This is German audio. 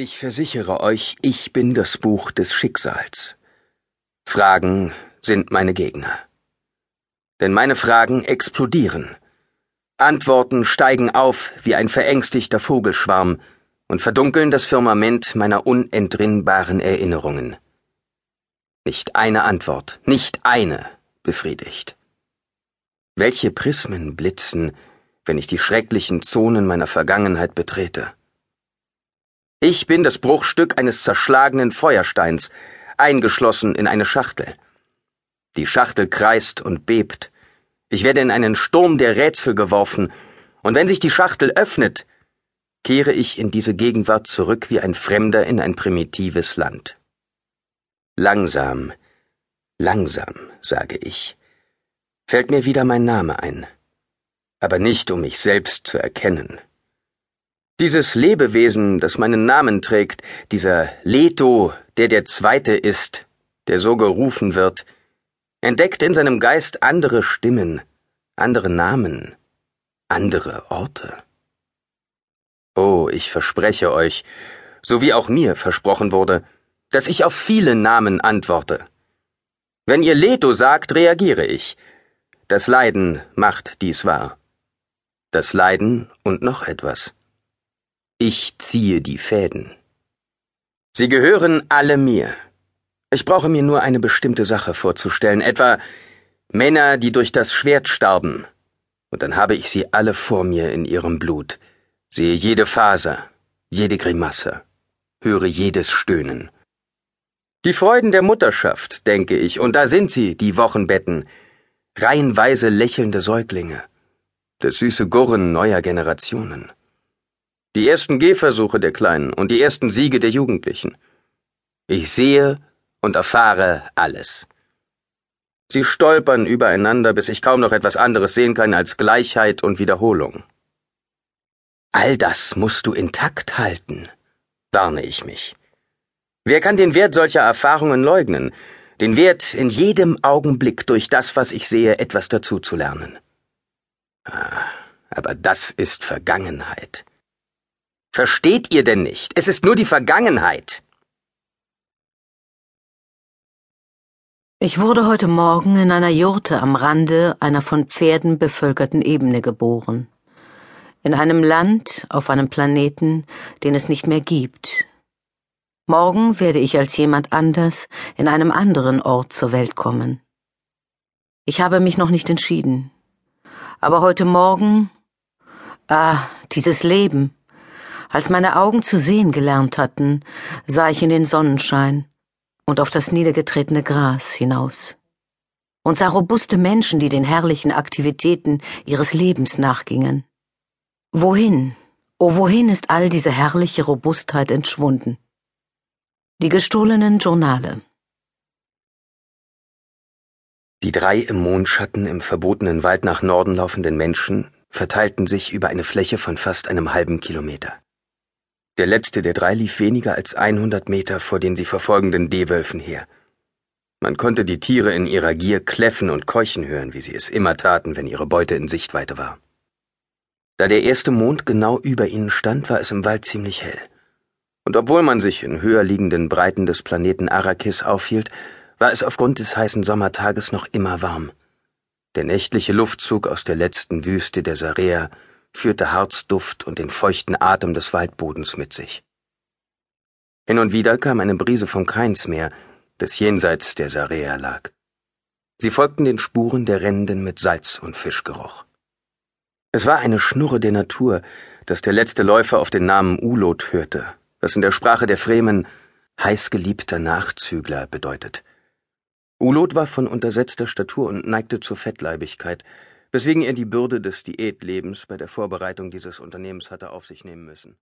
Ich versichere euch, ich bin das Buch des Schicksals. Fragen sind meine Gegner. Denn meine Fragen explodieren. Antworten steigen auf wie ein verängstigter Vogelschwarm und verdunkeln das Firmament meiner unentrinnbaren Erinnerungen. Nicht eine Antwort, nicht eine befriedigt. Welche Prismen blitzen, wenn ich die schrecklichen Zonen meiner Vergangenheit betrete? Ich bin das Bruchstück eines zerschlagenen Feuersteins, eingeschlossen in eine Schachtel. Die Schachtel kreist und bebt. Ich werde in einen Sturm der Rätsel geworfen, und wenn sich die Schachtel öffnet, kehre ich in diese Gegenwart zurück wie ein Fremder in ein primitives Land. Langsam, langsam, sage ich, fällt mir wieder mein Name ein, aber nicht um mich selbst zu erkennen. Dieses Lebewesen, das meinen Namen trägt, dieser Leto, der der Zweite ist, der so gerufen wird, entdeckt in seinem Geist andere Stimmen, andere Namen, andere Orte. Oh, ich verspreche euch, so wie auch mir versprochen wurde, dass ich auf viele Namen antworte. Wenn ihr Leto sagt, reagiere ich. Das Leiden macht dies wahr. Das Leiden und noch etwas. Ich ziehe die Fäden. Sie gehören alle mir. Ich brauche mir nur eine bestimmte Sache vorzustellen, etwa Männer, die durch das Schwert starben, und dann habe ich sie alle vor mir in ihrem Blut, sehe jede Faser, jede Grimasse, höre jedes Stöhnen. Die Freuden der Mutterschaft, denke ich, und da sind sie, die Wochenbetten, reihenweise lächelnde Säuglinge, das süße Gurren neuer Generationen. Die ersten Gehversuche der Kleinen und die ersten Siege der Jugendlichen. Ich sehe und erfahre alles. Sie stolpern übereinander, bis ich kaum noch etwas anderes sehen kann als Gleichheit und Wiederholung. All das musst du intakt halten, warne ich mich. Wer kann den Wert solcher Erfahrungen leugnen, den Wert in jedem Augenblick durch das, was ich sehe, etwas dazuzulernen? Ah, aber das ist Vergangenheit. Versteht ihr denn nicht? Es ist nur die Vergangenheit. Ich wurde heute Morgen in einer Jurte am Rande einer von Pferden bevölkerten Ebene geboren. In einem Land, auf einem Planeten, den es nicht mehr gibt. Morgen werde ich als jemand anders in einem anderen Ort zur Welt kommen. Ich habe mich noch nicht entschieden. Aber heute Morgen, ah, dieses Leben, als meine Augen zu sehen gelernt hatten, sah ich in den Sonnenschein und auf das niedergetretene Gras hinaus und sah robuste Menschen, die den herrlichen Aktivitäten ihres Lebens nachgingen. Wohin, oh wohin ist all diese herrliche Robustheit entschwunden? Die gestohlenen Journale. Die drei im Mondschatten im verbotenen Wald nach Norden laufenden Menschen verteilten sich über eine Fläche von fast einem halben Kilometer. Der letzte der drei lief weniger als 100 Meter vor den sie verfolgenden D-Wölfen her. Man konnte die Tiere in ihrer Gier kläffen und keuchen hören, wie sie es immer taten, wenn ihre Beute in Sichtweite war. Da der erste Mond genau über ihnen stand, war es im Wald ziemlich hell. Und obwohl man sich in höher liegenden Breiten des Planeten Arrakis aufhielt, war es aufgrund des heißen Sommertages noch immer warm. Der nächtliche Luftzug aus der letzten Wüste der Sarea führte Harzduft und den feuchten Atem des Waldbodens mit sich. Hin und wieder kam eine Brise vom Keinsmeer, das jenseits der Sarea lag. Sie folgten den Spuren der Rennenden mit Salz und Fischgeruch. Es war eine Schnurre der Natur, dass der letzte Läufer auf den Namen Ulot hörte, was in der Sprache der Fremen heißgeliebter Nachzügler bedeutet. Ulot war von untersetzter Statur und neigte zur Fettleibigkeit, weswegen er die Bürde des Diätlebens bei der Vorbereitung dieses Unternehmens hatte auf sich nehmen müssen